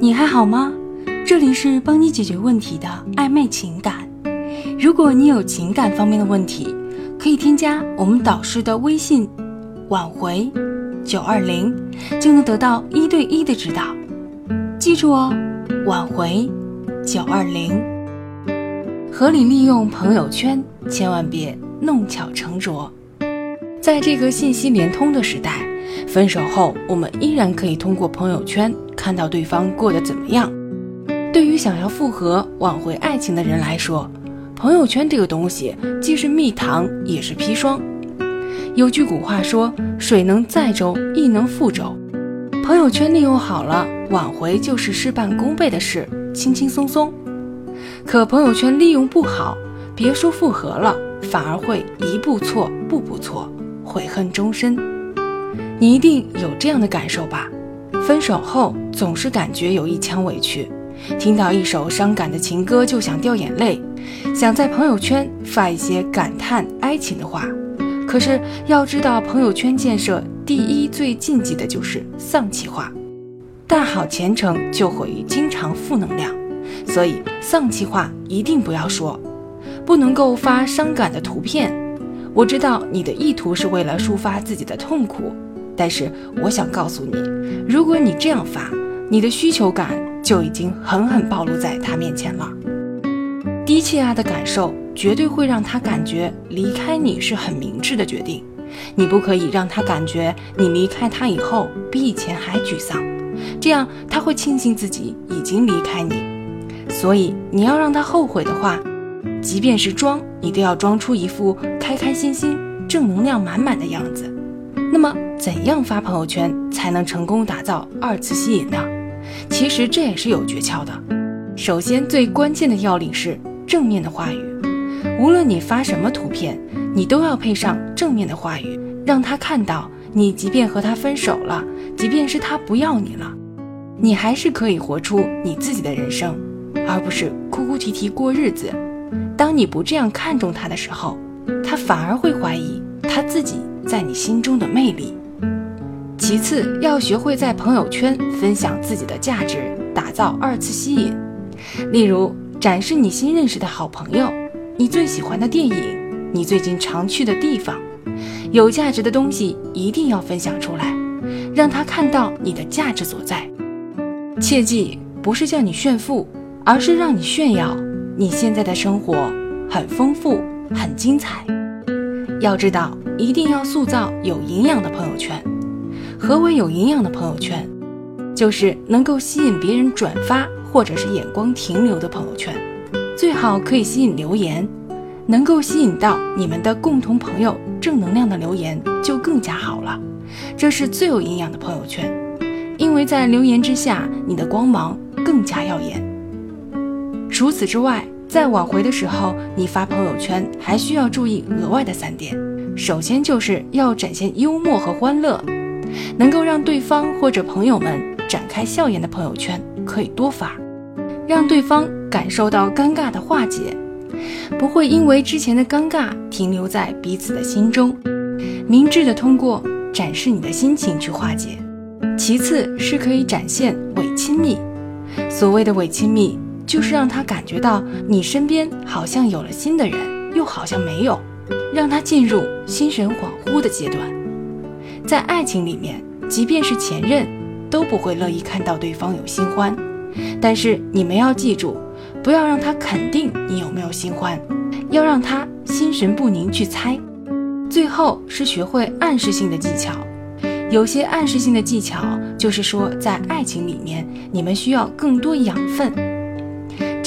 你还好吗？这里是帮你解决问题的暧昧情感。如果你有情感方面的问题，可以添加我们导师的微信“挽回九二零”，就能得到一对一的指导。记住哦，“挽回九二零”。合理利用朋友圈，千万别弄巧成拙。在这个信息连通的时代，分手后我们依然可以通过朋友圈看到对方过得怎么样。对于想要复合、挽回爱情的人来说，朋友圈这个东西既是蜜糖也是砒霜。有句古话说：“水能载舟，亦能覆舟。”朋友圈利用好了，挽回就是事半功倍的事，轻轻松松。可朋友圈利用不好，别说复合了，反而会一步错，步步错，悔恨终身。你一定有这样的感受吧？分手后总是感觉有一腔委屈，听到一首伤感的情歌就想掉眼泪，想在朋友圈发一些感叹哀情的话。可是要知道，朋友圈建设第一最禁忌的就是丧气话，大好前程就毁于经常负能量。所以丧气话一定不要说，不能够发伤感的图片。我知道你的意图是为了抒发自己的痛苦，但是我想告诉你，如果你这样发，你的需求感就已经狠狠暴露在他面前了。低气压的感受绝对会让他感觉离开你是很明智的决定。你不可以让他感觉你离开他以后比以前还沮丧，这样他会庆幸自己已经离开你。所以你要让他后悔的话，即便是装，你都要装出一副开开心心、正能量满满的样子。那么，怎样发朋友圈才能成功打造二次吸引呢？其实这也是有诀窍的。首先，最关键的要领是正面的话语。无论你发什么图片，你都要配上正面的话语，让他看到你即便和他分手了，即便是他不要你了，你还是可以活出你自己的人生。而不是哭哭啼啼过日子。当你不这样看重他的时候，他反而会怀疑他自己在你心中的魅力。其次，要学会在朋友圈分享自己的价值，打造二次吸引。例如，展示你新认识的好朋友，你最喜欢的电影，你最近常去的地方，有价值的东西一定要分享出来，让他看到你的价值所在。切记，不是叫你炫富。而是让你炫耀你现在的生活很丰富、很精彩。要知道，一定要塑造有营养的朋友圈。何为有营养的朋友圈？就是能够吸引别人转发或者是眼光停留的朋友圈，最好可以吸引留言，能够吸引到你们的共同朋友正能量的留言就更加好了。这是最有营养的朋友圈，因为在留言之下，你的光芒更加耀眼。除此之外，在挽回的时候，你发朋友圈还需要注意额外的三点。首先就是要展现幽默和欢乐，能够让对方或者朋友们展开笑颜的朋友圈可以多发，让对方感受到尴尬的化解，不会因为之前的尴尬停留在彼此的心中。明智的通过展示你的心情去化解。其次是可以展现伪亲密，所谓的伪亲密。就是让他感觉到你身边好像有了新的人，又好像没有，让他进入心神恍惚的阶段。在爱情里面，即便是前任，都不会乐意看到对方有新欢。但是你们要记住，不要让他肯定你有没有新欢，要让他心神不宁去猜。最后是学会暗示性的技巧，有些暗示性的技巧就是说，在爱情里面，你们需要更多养分。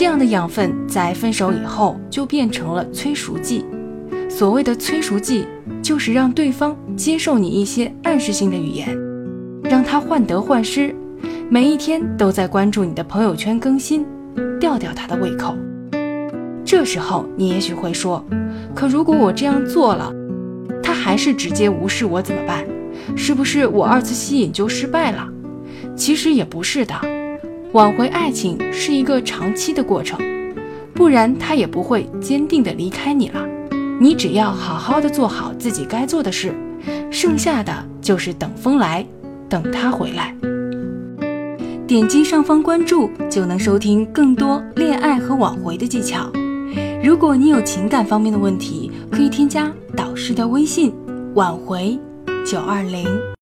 这样的养分在分手以后就变成了催熟剂。所谓的催熟剂，就是让对方接受你一些暗示性的语言，让他患得患失，每一天都在关注你的朋友圈更新，吊吊他的胃口。这时候你也许会说：“可如果我这样做了，他还是直接无视我怎么办？是不是我二次吸引就失败了？”其实也不是的。挽回爱情是一个长期的过程，不然他也不会坚定的离开你了。你只要好好的做好自己该做的事，剩下的就是等风来，等他回来。点击上方关注就能收听更多恋爱和挽回的技巧。如果你有情感方面的问题，可以添加导师的微信“挽回九二零”。